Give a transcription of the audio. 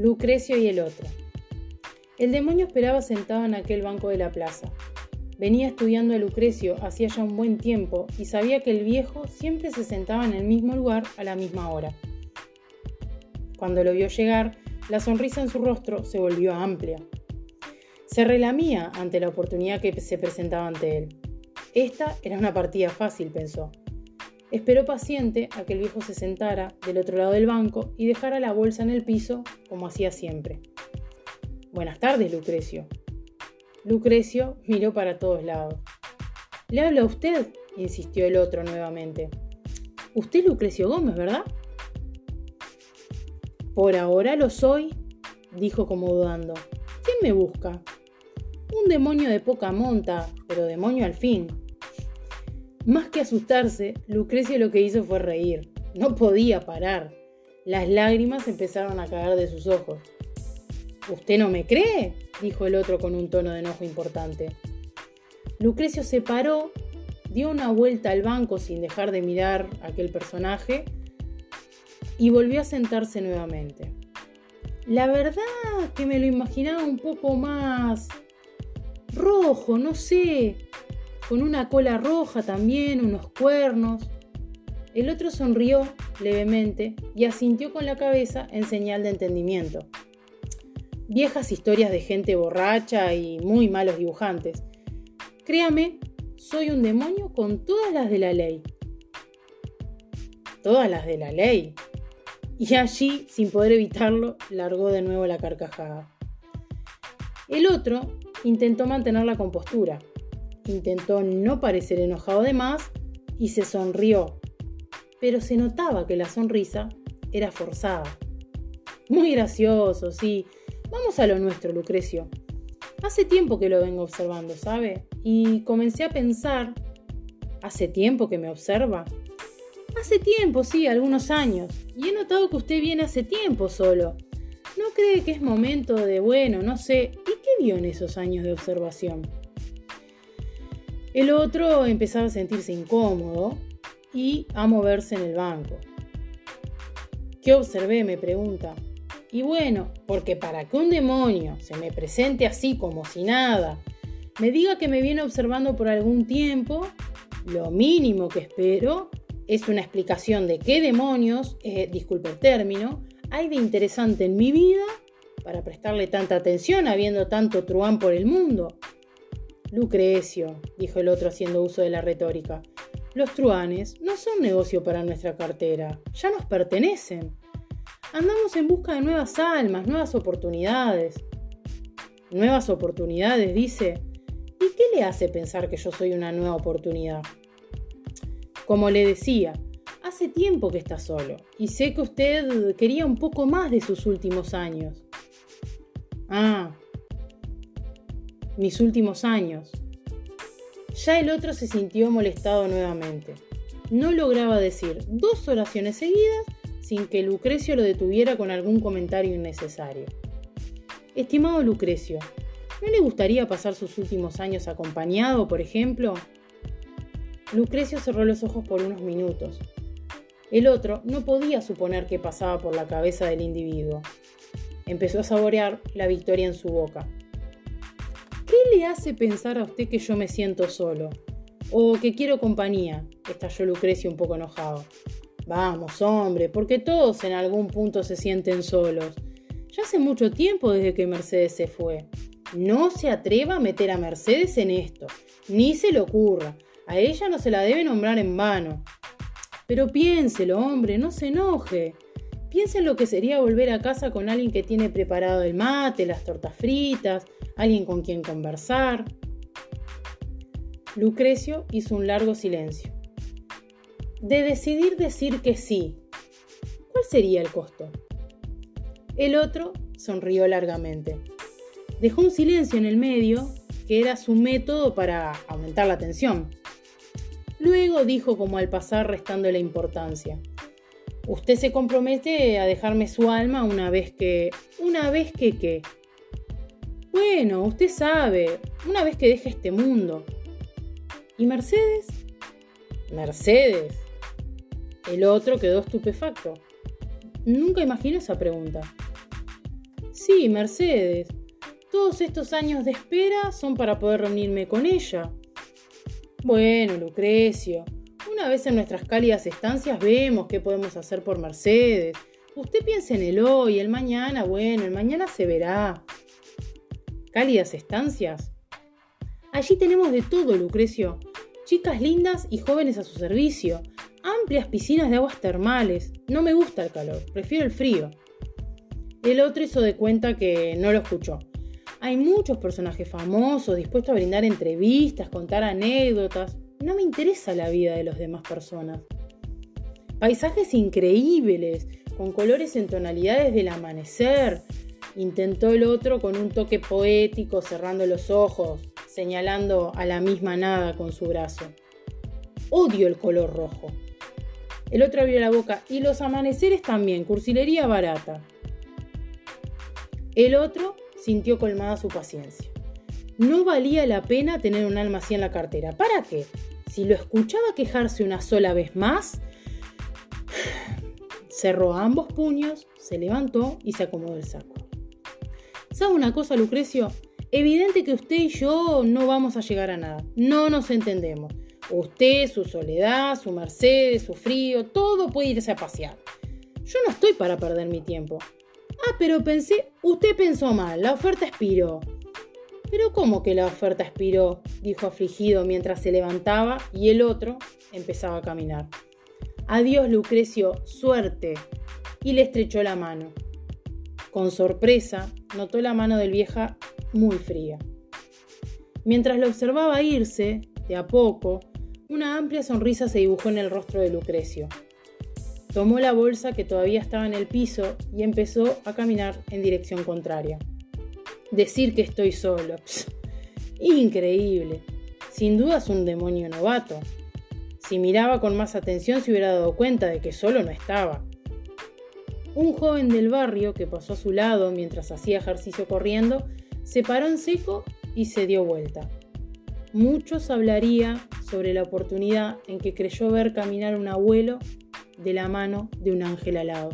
Lucrecio y el otro. El demonio esperaba sentado en aquel banco de la plaza. Venía estudiando a Lucrecio hacía ya un buen tiempo y sabía que el viejo siempre se sentaba en el mismo lugar a la misma hora. Cuando lo vio llegar, la sonrisa en su rostro se volvió amplia. Se relamía ante la oportunidad que se presentaba ante él. Esta era una partida fácil, pensó. Esperó paciente a que el viejo se sentara del otro lado del banco y dejara la bolsa en el piso, como hacía siempre. Buenas tardes, Lucrecio, Lucrecio miró para todos lados. ¿Le habla a usted? insistió el otro nuevamente. Usted Lucrecio Gómez, ¿verdad? Por ahora lo soy, dijo como dudando. ¿Quién me busca? Un demonio de poca monta, pero demonio al fin. Más que asustarse, Lucrecio lo que hizo fue reír. No podía parar. Las lágrimas empezaron a caer de sus ojos. ¿Usted no me cree? dijo el otro con un tono de enojo importante. Lucrecio se paró, dio una vuelta al banco sin dejar de mirar a aquel personaje y volvió a sentarse nuevamente. La verdad que me lo imaginaba un poco más rojo, no sé, con una cola roja también, unos cuernos. El otro sonrió levemente y asintió con la cabeza en señal de entendimiento viejas historias de gente borracha y muy malos dibujantes. Créame, soy un demonio con todas las de la ley. Todas las de la ley. Y allí, sin poder evitarlo, largó de nuevo la carcajada. El otro intentó mantener la compostura, intentó no parecer enojado de más y se sonrió, pero se notaba que la sonrisa era forzada. Muy gracioso, sí, Vamos a lo nuestro, Lucrecio. Hace tiempo que lo vengo observando, ¿sabe? Y comencé a pensar, ¿hace tiempo que me observa? Hace tiempo, sí, algunos años. Y he notado que usted viene hace tiempo solo. ¿No cree que es momento de, bueno, no sé, ¿y qué vio en esos años de observación? El otro empezaba a sentirse incómodo y a moverse en el banco. ¿Qué observé? me pregunta. Y bueno, porque para que un demonio se me presente así como si nada, me diga que me viene observando por algún tiempo, lo mínimo que espero es una explicación de qué demonios, disculpe el término, hay de interesante en mi vida para prestarle tanta atención habiendo tanto truán por el mundo. Lucrecio, dijo el otro haciendo uso de la retórica, los truanes no son negocio para nuestra cartera, ya nos pertenecen. Andamos en busca de nuevas almas, nuevas oportunidades. Nuevas oportunidades, dice. ¿Y qué le hace pensar que yo soy una nueva oportunidad? Como le decía, hace tiempo que está solo y sé que usted quería un poco más de sus últimos años. Ah, mis últimos años. Ya el otro se sintió molestado nuevamente. No lograba decir dos oraciones seguidas sin que Lucrecio lo detuviera con algún comentario innecesario. Estimado Lucrecio, ¿no le gustaría pasar sus últimos años acompañado, por ejemplo? Lucrecio cerró los ojos por unos minutos. El otro no podía suponer qué pasaba por la cabeza del individuo. Empezó a saborear la victoria en su boca. ¿Qué le hace pensar a usted que yo me siento solo? ¿O que quiero compañía? estalló Lucrecio un poco enojado. Vamos, hombre, porque todos en algún punto se sienten solos. Ya hace mucho tiempo desde que Mercedes se fue. No se atreva a meter a Mercedes en esto, ni se le ocurra. A ella no se la debe nombrar en vano. Pero piénselo, hombre, no se enoje. Piense en lo que sería volver a casa con alguien que tiene preparado el mate, las tortas fritas, alguien con quien conversar. Lucrecio hizo un largo silencio de decidir decir que sí, ¿cuál sería el costo? El otro sonrió largamente. Dejó un silencio en el medio, que era su método para aumentar la tensión. Luego dijo como al pasar restando la importancia. Usted se compromete a dejarme su alma una vez que... ¿Una vez que qué? Bueno, usted sabe, una vez que deje este mundo. ¿Y Mercedes? Mercedes, el otro quedó estupefacto. Nunca imaginé esa pregunta. Sí, Mercedes. Todos estos años de espera son para poder reunirme con ella. Bueno, Lucrecio, una vez en nuestras cálidas estancias vemos qué podemos hacer por Mercedes. Usted piensa en el hoy, el mañana, bueno, el mañana se verá. ¿Cálidas estancias? Allí tenemos de todo, Lucrecio. Chicas lindas y jóvenes a su servicio. Amplias piscinas de aguas termales. No me gusta el calor, prefiero el frío. El otro hizo de cuenta que no lo escuchó. Hay muchos personajes famosos dispuestos a brindar entrevistas, contar anécdotas. No me interesa la vida de las demás personas. Paisajes increíbles, con colores en tonalidades del amanecer. Intentó el otro con un toque poético, cerrando los ojos, señalando a la misma nada con su brazo. Odio el color rojo. El otro abrió la boca. Y los amaneceres también, cursilería barata. El otro sintió colmada su paciencia. No valía la pena tener un alma así en la cartera. ¿Para qué? Si lo escuchaba quejarse una sola vez más, cerró ambos puños, se levantó y se acomodó el saco. ¿Sabe una cosa, Lucrecio? Evidente que usted y yo no vamos a llegar a nada. No nos entendemos. Usted, su soledad, su Mercedes, su frío, todo puede irse a pasear. Yo no estoy para perder mi tiempo. Ah, pero pensé, usted pensó mal, la oferta expiró. Pero ¿cómo que la oferta expiró? dijo afligido mientras se levantaba y el otro empezaba a caminar. Adiós, Lucrecio, suerte. Y le estrechó la mano. Con sorpresa, notó la mano del vieja muy fría. Mientras lo observaba irse, de a poco, una amplia sonrisa se dibujó en el rostro de Lucrecio. Tomó la bolsa que todavía estaba en el piso y empezó a caminar en dirección contraria. Decir que estoy solo. increíble. Sin duda es un demonio novato. Si miraba con más atención se hubiera dado cuenta de que solo no estaba. Un joven del barrio que pasó a su lado mientras hacía ejercicio corriendo se paró en seco y se dio vuelta. Muchos hablaría sobre la oportunidad en que creyó ver caminar un abuelo de la mano de un ángel alado.